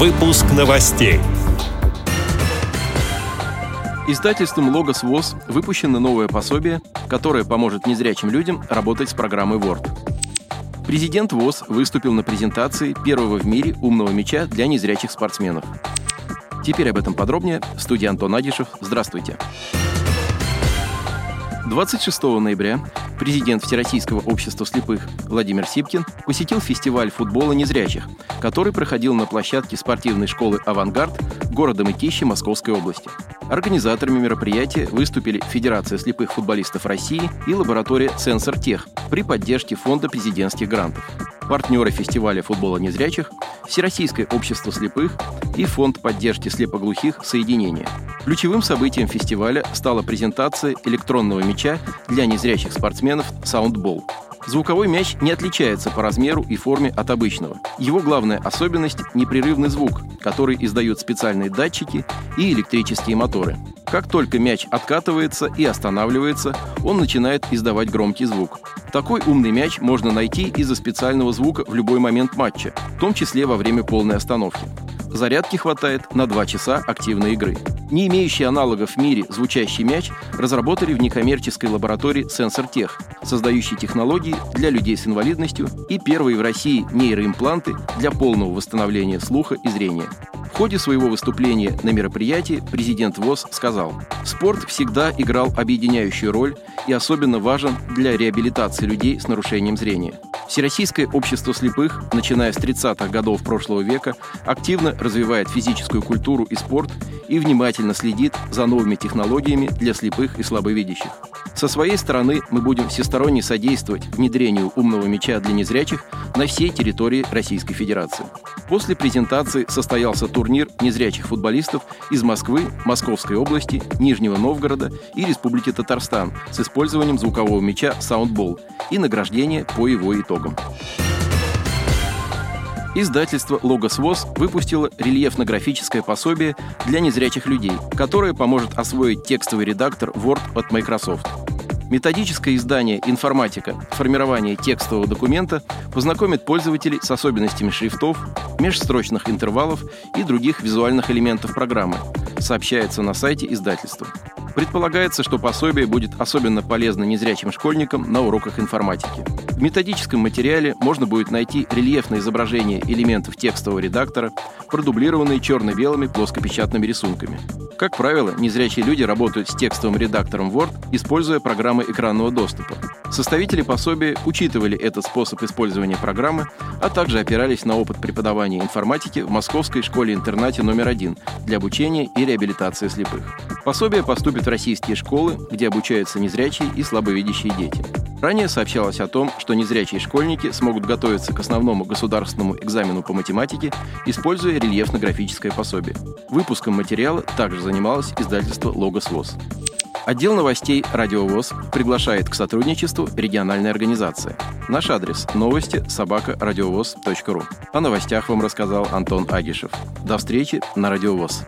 Выпуск новостей. Издательством «Логос ВОЗ» выпущено новое пособие, которое поможет незрячим людям работать с программой Word. Президент ВОЗ выступил на презентации первого в мире умного мяча для незрячих спортсменов. Теперь об этом подробнее. В студии Антон Агишев. Здравствуйте. 26 ноября президент Всероссийского общества слепых Владимир Сипкин посетил фестиваль футбола незрячих, который проходил на площадке спортивной школы «Авангард» города Мытищи Московской области. Организаторами мероприятия выступили Федерация слепых футболистов России и лаборатория «Сенсор Тех» при поддержке Фонда президентских грантов. Партнеры фестиваля футбола незрячих – Всероссийское общество слепых и Фонд поддержки слепоглухих «Соединение». Ключевым событием фестиваля стала презентация электронного мяча для незрячих спортсменов «Саундбол». Звуковой мяч не отличается по размеру и форме от обычного. Его главная особенность – непрерывный звук, который издают специальные датчики и электрические моторы. Как только мяч откатывается и останавливается, он начинает издавать громкий звук. Такой умный мяч можно найти из-за специального звука в любой момент матча, в том числе во время полной остановки. Зарядки хватает на 2 часа активной игры. Не имеющий аналогов в мире звучащий мяч разработали в некоммерческой лаборатории SensorTech, создающей технологии для людей с инвалидностью и первые в России нейроимпланты для полного восстановления слуха и зрения. В ходе своего выступления на мероприятии президент ВОЗ сказал, «Спорт всегда играл объединяющую роль и особенно важен для реабилитации людей с нарушением зрения. Всероссийское общество слепых, начиная с 30-х годов прошлого века, активно развивает физическую культуру и спорт и внимательно следит за новыми технологиями для слепых и слабовидящих. Со своей стороны мы будем всесторонне содействовать внедрению умного мяча для незрячих на всей территории Российской Федерации. После презентации состоялся турнир незрячих футболистов из Москвы, Московской области, Нижнего Новгорода и Республики Татарстан с использованием звукового мяча Soundball и награждение по его итогам. Издательство «Логос ВОЗ» выпустило рельефно-графическое пособие для незрячих людей, которое поможет освоить текстовый редактор Word от Microsoft. Методическое издание «Информатика. Формирование текстового документа» познакомит пользователей с особенностями шрифтов, межстрочных интервалов и других визуальных элементов программы, сообщается на сайте издательства. Предполагается, что пособие будет особенно полезно незрячим школьникам на уроках информатики. В методическом материале можно будет найти рельефное изображение элементов текстового редактора, продублированные черно-белыми плоскопечатными рисунками. Как правило, незрячие люди работают с текстовым редактором Word, используя программы экранного доступа. Составители пособия учитывали этот способ использования программы, а также опирались на опыт преподавания информатики в Московской школе-интернате номер один для обучения и реабилитации слепых. Пособие поступит в российские школы, где обучаются незрячие и слабовидящие дети. Ранее сообщалось о том, что незрячие школьники смогут готовиться к основному государственному экзамену по математике, используя рельефно-графическое пособие. Выпуском материала также занималось издательство «Логос ВОЗ». Отдел новостей «Радио ВОЗ» приглашает к сотрудничеству региональной организации. Наш адрес – новости собака ру. О новостях вам рассказал Антон Агишев. До встречи на «Радио ВОЗ».